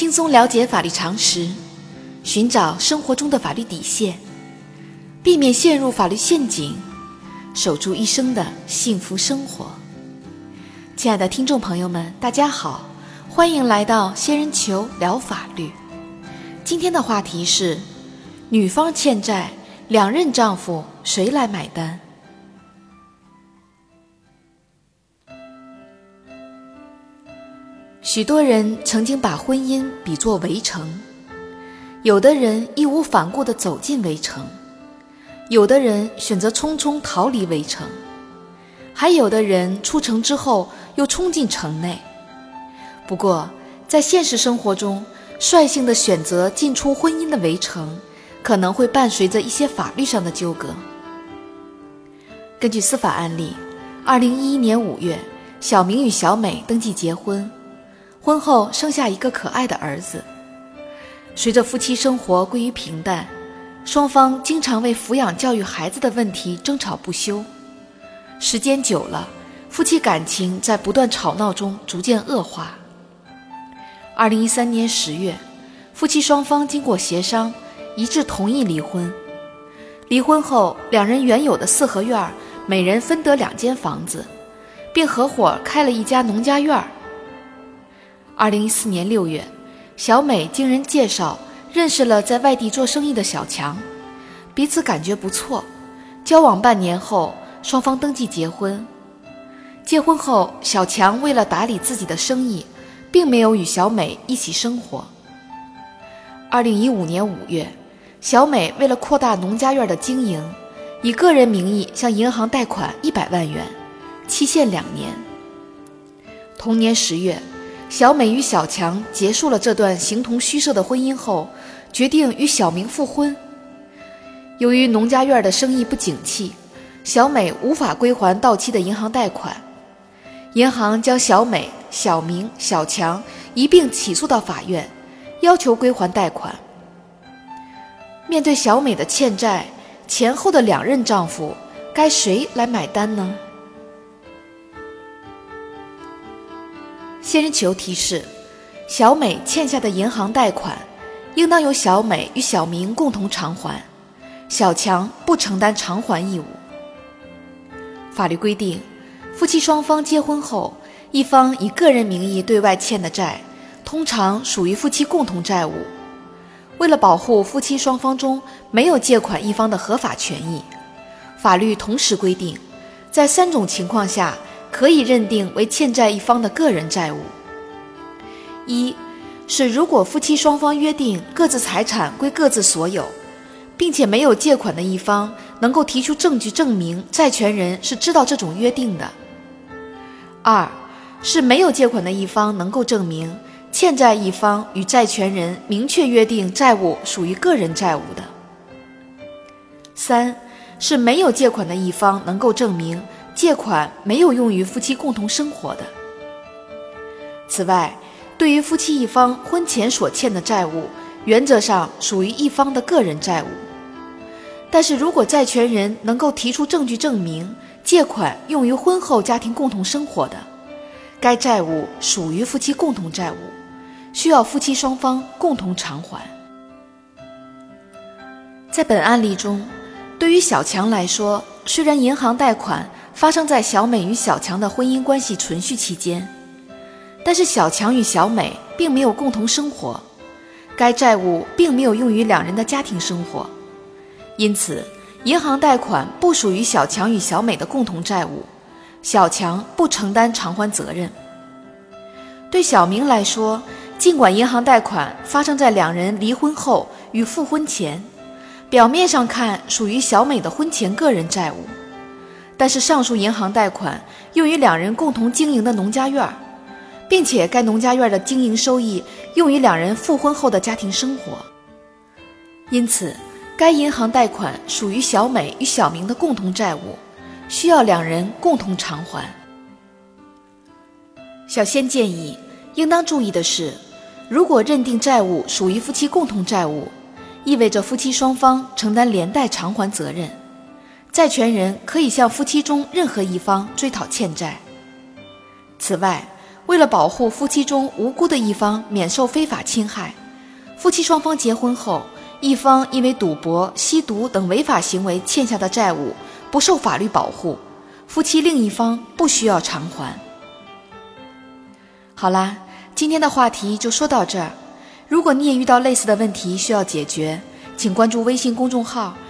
轻松了解法律常识，寻找生活中的法律底线，避免陷入法律陷阱，守住一生的幸福生活。亲爱的听众朋友们，大家好，欢迎来到仙人球聊法律。今天的话题是：女方欠债，两任丈夫谁来买单？许多人曾经把婚姻比作围城，有的人义无反顾地走进围城，有的人选择匆匆逃离围城，还有的人出城之后又冲进城内。不过，在现实生活中，率性的选择进出婚姻的围城，可能会伴随着一些法律上的纠葛。根据司法案例，二零一一年五月，小明与小美登记结婚。婚后生下一个可爱的儿子。随着夫妻生活归于平淡，双方经常为抚养教育孩子的问题争吵不休。时间久了，夫妻感情在不断吵闹中逐渐恶化。二零一三年十月，夫妻双方经过协商，一致同意离婚。离婚后，两人原有的四合院每人分得两间房子，并合伙开了一家农家院儿。二零一四年六月，小美经人介绍认识了在外地做生意的小强，彼此感觉不错。交往半年后，双方登记结婚。结婚后，小强为了打理自己的生意，并没有与小美一起生活。二零一五年五月，小美为了扩大农家院的经营，以个人名义向银行贷款一百万元，期限两年。同年十月。小美与小强结束了这段形同虚设的婚姻后，决定与小明复婚。由于农家院的生意不景气，小美无法归还到期的银行贷款，银行将小美、小明、小强一并起诉到法院，要求归还贷款。面对小美的欠债，前后的两任丈夫该谁来买单呢？仙人球提示：小美欠下的银行贷款，应当由小美与小明共同偿还，小强不承担偿还义务。法律规定，夫妻双方结婚后，一方以个人名义对外欠的债，通常属于夫妻共同债务。为了保护夫妻双方中没有借款一方的合法权益，法律同时规定，在三种情况下。可以认定为欠债一方的个人债务。一是如果夫妻双方约定各自财产归各自所有，并且没有借款的一方能够提出证据证明债权人是知道这种约定的。二是没有借款的一方能够证明欠债一方与债权人明确约定债务属于个人债务的。三是没有借款的一方能够证明。借款没有用于夫妻共同生活的。此外，对于夫妻一方婚前所欠的债务，原则上属于一方的个人债务。但是如果债权人能够提出证据证明借款用于婚后家庭共同生活的，该债务属于夫妻共同债务，需要夫妻双方共同偿还。在本案例中，对于小强来说，虽然银行贷款。发生在小美与小强的婚姻关系存续期间，但是小强与小美并没有共同生活，该债务并没有用于两人的家庭生活，因此银行贷款不属于小强与小美的共同债务，小强不承担偿还责任。对小明来说，尽管银行贷款发生在两人离婚后与复婚前，表面上看属于小美的婚前个人债务。但是上述银行贷款用于两人共同经营的农家院，并且该农家院的经营收益用于两人复婚后的家庭生活，因此该银行贷款属于小美与小明的共同债务，需要两人共同偿还。小仙建议，应当注意的是，如果认定债务属于夫妻共同债务，意味着夫妻双方承担连带偿还责任。债权人可以向夫妻中任何一方追讨欠债。此外，为了保护夫妻中无辜的一方免受非法侵害，夫妻双方结婚后，一方因为赌博、吸毒等违法行为欠下的债务不受法律保护，夫妻另一方不需要偿还。好啦，今天的话题就说到这儿。如果你也遇到类似的问题需要解决，请关注微信公众号“